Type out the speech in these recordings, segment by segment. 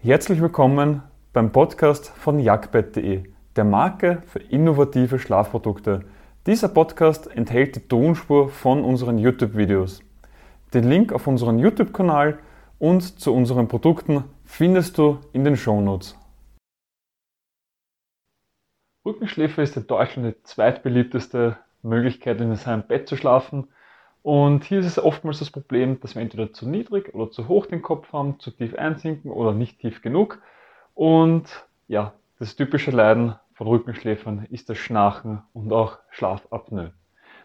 Herzlich willkommen beim Podcast von jagdbett.de, der Marke für innovative Schlafprodukte. Dieser Podcast enthält die Tonspur von unseren YouTube-Videos. Den Link auf unseren YouTube-Kanal und zu unseren Produkten findest du in den Shownotes. Rückenschläfer ist in Deutschland die zweitbeliebteste Möglichkeit, in seinem Bett zu schlafen. Und hier ist es oftmals das Problem, dass wir entweder zu niedrig oder zu hoch den Kopf haben, zu tief einsinken oder nicht tief genug. Und ja, das typische Leiden von Rückenschläfern ist das Schnarchen und auch Schlafapnoe.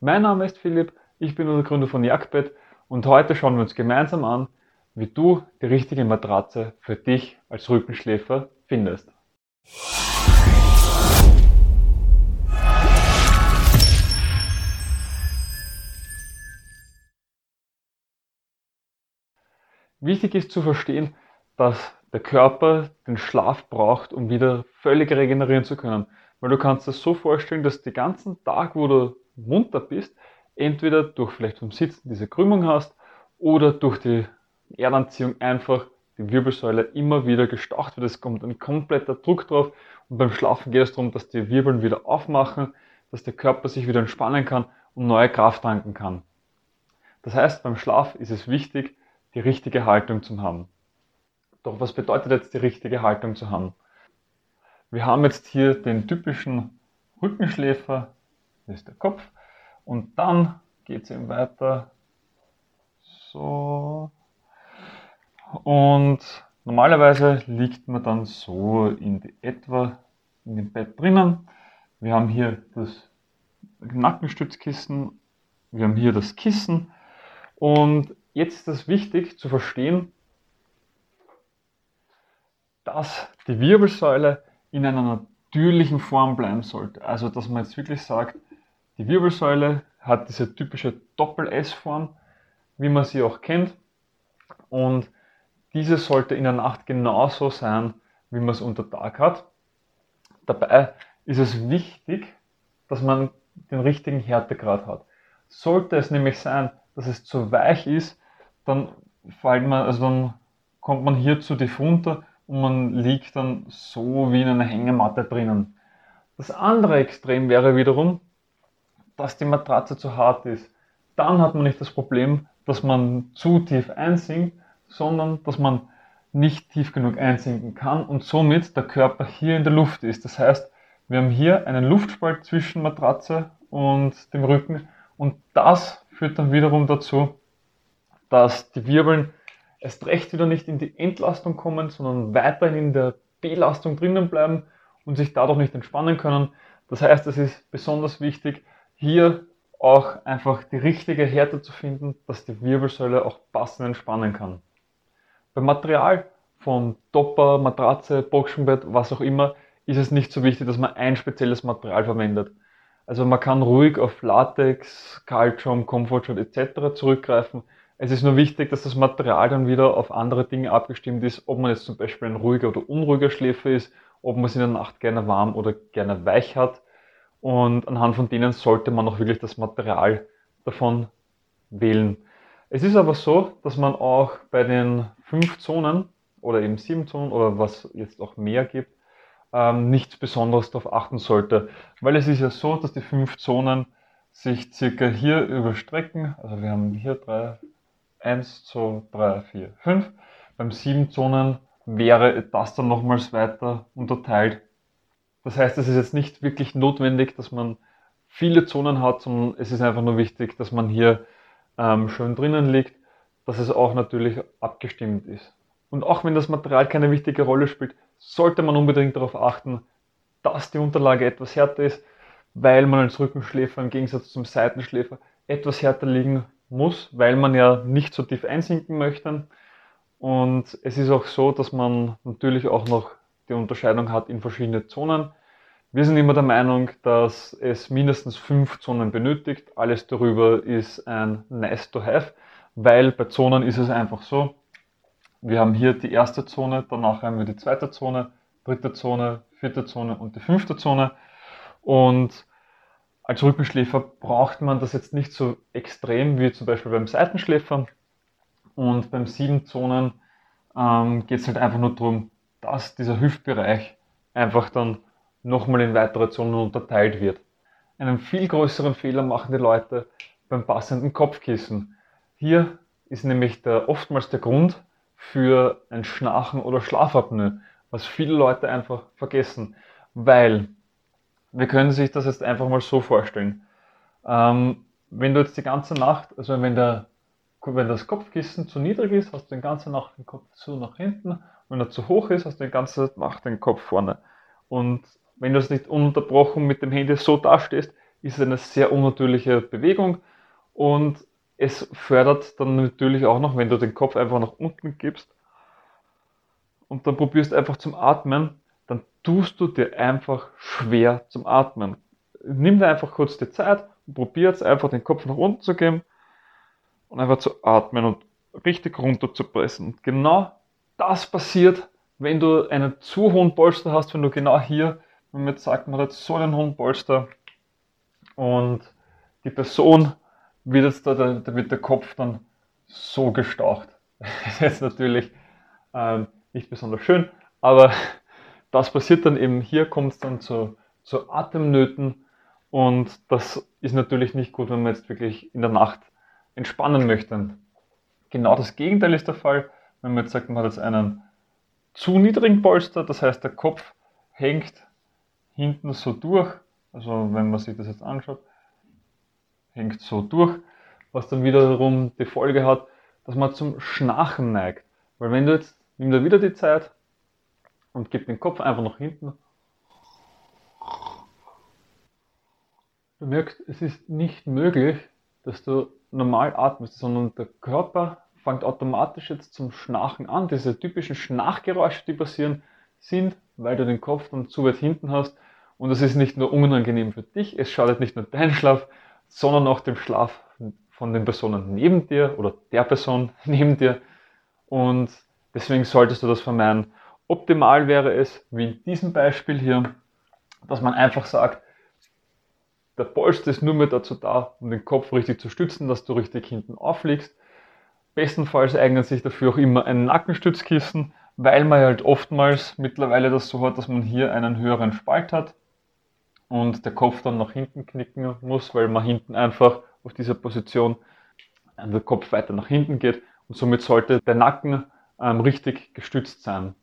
Mein Name ist Philipp, ich bin der Gründer von Jagdbett und heute schauen wir uns gemeinsam an, wie du die richtige Matratze für dich als Rückenschläfer findest. Wichtig ist zu verstehen, dass der Körper den Schlaf braucht, um wieder völlig regenerieren zu können. Weil du kannst es so vorstellen, dass den ganzen Tag, wo du munter bist, entweder durch vielleicht vom Sitzen diese Krümmung hast oder durch die Erdanziehung einfach die Wirbelsäule immer wieder gestaucht wird. Es kommt ein kompletter Druck drauf und beim Schlafen geht es darum, dass die Wirbeln wieder aufmachen, dass der Körper sich wieder entspannen kann und neue Kraft tanken kann. Das heißt, beim Schlaf ist es wichtig, die richtige Haltung zu haben. Doch was bedeutet jetzt die richtige Haltung zu haben? Wir haben jetzt hier den typischen Rückenschläfer, das ist der Kopf, und dann geht es eben weiter so. Und normalerweise liegt man dann so in die etwa in dem Bett drinnen. Wir haben hier das Nackenstützkissen, wir haben hier das Kissen und Jetzt ist es wichtig zu verstehen, dass die Wirbelsäule in einer natürlichen Form bleiben sollte. Also, dass man jetzt wirklich sagt, die Wirbelsäule hat diese typische Doppel-S-Form, wie man sie auch kennt. Und diese sollte in der Nacht genauso sein, wie man es unter Tag hat. Dabei ist es wichtig, dass man den richtigen Härtegrad hat. Sollte es nämlich sein, dass es zu weich ist, dann fällt man, also dann kommt man hier zu tief runter und man liegt dann so wie in einer Hängematte drinnen. Das andere Extrem wäre wiederum, dass die Matratze zu hart ist. Dann hat man nicht das Problem, dass man zu tief einsinkt, sondern dass man nicht tief genug einsinken kann und somit der Körper hier in der Luft ist. Das heißt, wir haben hier einen Luftspalt zwischen Matratze und dem Rücken und das führt dann wiederum dazu, dass die Wirbeln erst recht wieder nicht in die Entlastung kommen, sondern weiterhin in der Belastung drinnen bleiben und sich dadurch nicht entspannen können. Das heißt, es ist besonders wichtig, hier auch einfach die richtige Härte zu finden, dass die Wirbelsäule auch passend entspannen kann. Beim Material von Topper, Matratze, Boxenbett, was auch immer, ist es nicht so wichtig, dass man ein spezielles Material verwendet. Also man kann ruhig auf Latex, Calcium, Comfortshot etc. zurückgreifen. Es ist nur wichtig, dass das Material dann wieder auf andere Dinge abgestimmt ist, ob man jetzt zum Beispiel ein ruhiger oder unruhiger Schläfer ist, ob man es in der Nacht gerne warm oder gerne weich hat. Und anhand von denen sollte man auch wirklich das Material davon wählen. Es ist aber so, dass man auch bei den fünf Zonen oder eben sieben Zonen oder was jetzt auch mehr gibt, ähm, nichts Besonderes darauf achten sollte. Weil es ist ja so, dass die fünf Zonen sich circa hier überstrecken. Also wir haben hier drei, 1, 2, 3, 4, 5. Beim 7 Zonen wäre das dann nochmals weiter unterteilt. Das heißt, es ist jetzt nicht wirklich notwendig, dass man viele Zonen hat, sondern es ist einfach nur wichtig, dass man hier ähm, schön drinnen liegt, dass es auch natürlich abgestimmt ist. Und auch wenn das Material keine wichtige Rolle spielt, sollte man unbedingt darauf achten, dass die Unterlage etwas härter ist, weil man als Rückenschläfer im Gegensatz zum Seitenschläfer etwas härter liegen muss, weil man ja nicht so tief einsinken möchte. Und es ist auch so, dass man natürlich auch noch die Unterscheidung hat in verschiedene Zonen. Wir sind immer der Meinung, dass es mindestens fünf Zonen benötigt. Alles darüber ist ein nice to have, weil bei Zonen ist es einfach so. Wir haben hier die erste Zone, danach haben wir die zweite Zone, dritte Zone, vierte Zone und die fünfte Zone. Und als Rückenschläfer braucht man das jetzt nicht so extrem wie zum Beispiel beim Seitenschläfer. Und beim sieben Zonen ähm, geht es halt einfach nur darum, dass dieser Hüftbereich einfach dann nochmal in weitere Zonen unterteilt wird. Einen viel größeren Fehler machen die Leute beim passenden Kopfkissen. Hier ist nämlich der, oftmals der Grund für ein Schnarchen oder Schlafapnoe, was viele Leute einfach vergessen, weil wir können sich das jetzt einfach mal so vorstellen. Ähm, wenn du jetzt die ganze Nacht, also wenn, der, wenn das Kopfkissen zu niedrig ist, hast du den ganze Nacht den Kopf zu nach hinten. Wenn er zu hoch ist, hast du die ganze Nacht den Kopf vorne. Und wenn du es nicht ununterbrochen mit dem Handy so dastehst, ist es eine sehr unnatürliche Bewegung und es fördert dann natürlich auch noch, wenn du den Kopf einfach nach unten gibst und dann probierst einfach zum Atmen, dann tust du dir einfach schwer zum Atmen. Nimm dir einfach kurz die Zeit und probier jetzt einfach den Kopf nach unten zu geben und einfach zu atmen und richtig runter zu pressen. Und genau das passiert, wenn du einen zu hohen Polster hast, wenn du genau hier, wenn man jetzt sagt, man hat so einen hohen Polster und die Person wird jetzt da, da wird der Kopf dann so gestaucht. Das ist jetzt natürlich ähm, nicht besonders schön, aber das passiert dann eben, hier kommt es dann zu, zu Atemnöten und das ist natürlich nicht gut, wenn man jetzt wirklich in der Nacht entspannen möchte. Genau das Gegenteil ist der Fall, wenn man jetzt sagt, man hat jetzt einen zu niedrigen Polster, das heißt der Kopf hängt hinten so durch, also wenn man sich das jetzt anschaut, hängt so durch, was dann wiederum die Folge hat, dass man zum Schnarchen neigt. Weil wenn du jetzt, nimm dir wieder die Zeit und gib den Kopf einfach nach hinten. Du merkst, es ist nicht möglich, dass du normal atmest, sondern der Körper fängt automatisch jetzt zum Schnarchen an. Diese typischen Schnarchgeräusche, die passieren, sind, weil du den Kopf dann zu weit hinten hast. Und das ist nicht nur unangenehm für dich, es schadet nicht nur deinen Schlaf, sondern auch dem Schlaf von den Personen neben dir oder der Person neben dir. Und deswegen solltest du das vermeiden. Optimal wäre es, wie in diesem Beispiel hier, dass man einfach sagt, der Polster ist nur mehr dazu da, um den Kopf richtig zu stützen, dass du richtig hinten aufliegst. Bestenfalls eignet sich dafür auch immer ein Nackenstützkissen, weil man halt oftmals mittlerweile das so hat, dass man hier einen höheren Spalt hat und der Kopf dann nach hinten knicken muss, weil man hinten einfach auf dieser Position der Kopf weiter nach hinten geht und somit sollte der Nacken ähm, richtig gestützt sein.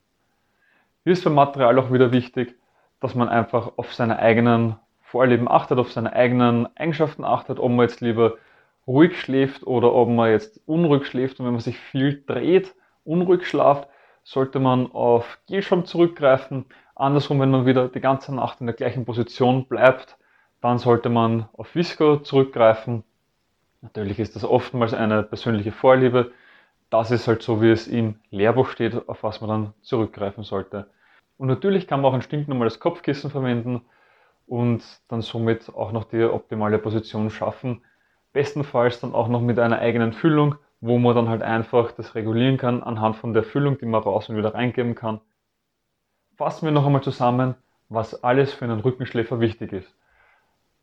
Hier ist beim Material auch wieder wichtig, dass man einfach auf seine eigenen Vorlieben achtet, auf seine eigenen Eigenschaften achtet, ob man jetzt lieber ruhig schläft oder ob man jetzt unruhig schläft und wenn man sich viel dreht, unruhig schlaft, sollte man auf Gelschaum zurückgreifen. Andersrum, wenn man wieder die ganze Nacht in der gleichen Position bleibt, dann sollte man auf Visco zurückgreifen. Natürlich ist das oftmals eine persönliche Vorliebe. Das ist halt so, wie es im Lehrbuch steht, auf was man dann zurückgreifen sollte. Und natürlich kann man auch ein stinknormales Kopfkissen verwenden und dann somit auch noch die optimale Position schaffen, Bestenfalls dann auch noch mit einer eigenen Füllung, wo man dann halt einfach das regulieren kann anhand von der Füllung, die man raus und wieder reingeben kann. Fassen wir noch einmal zusammen, was alles für einen Rückenschläfer wichtig ist.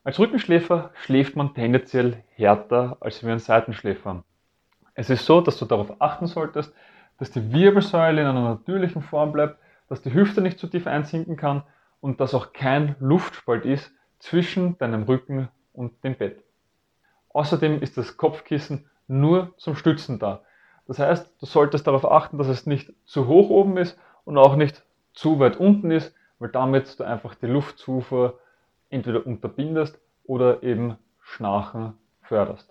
Als Rückenschläfer schläft man tendenziell härter als wie ein Seitenschläfer. Es ist so, dass du darauf achten solltest, dass die Wirbelsäule in einer natürlichen Form bleibt, dass die Hüfte nicht zu tief einsinken kann und dass auch kein Luftspalt ist zwischen deinem Rücken und dem Bett. Außerdem ist das Kopfkissen nur zum Stützen da. Das heißt, du solltest darauf achten, dass es nicht zu hoch oben ist und auch nicht zu weit unten ist, weil damit du einfach die Luftzufuhr entweder unterbindest oder eben Schnarchen förderst.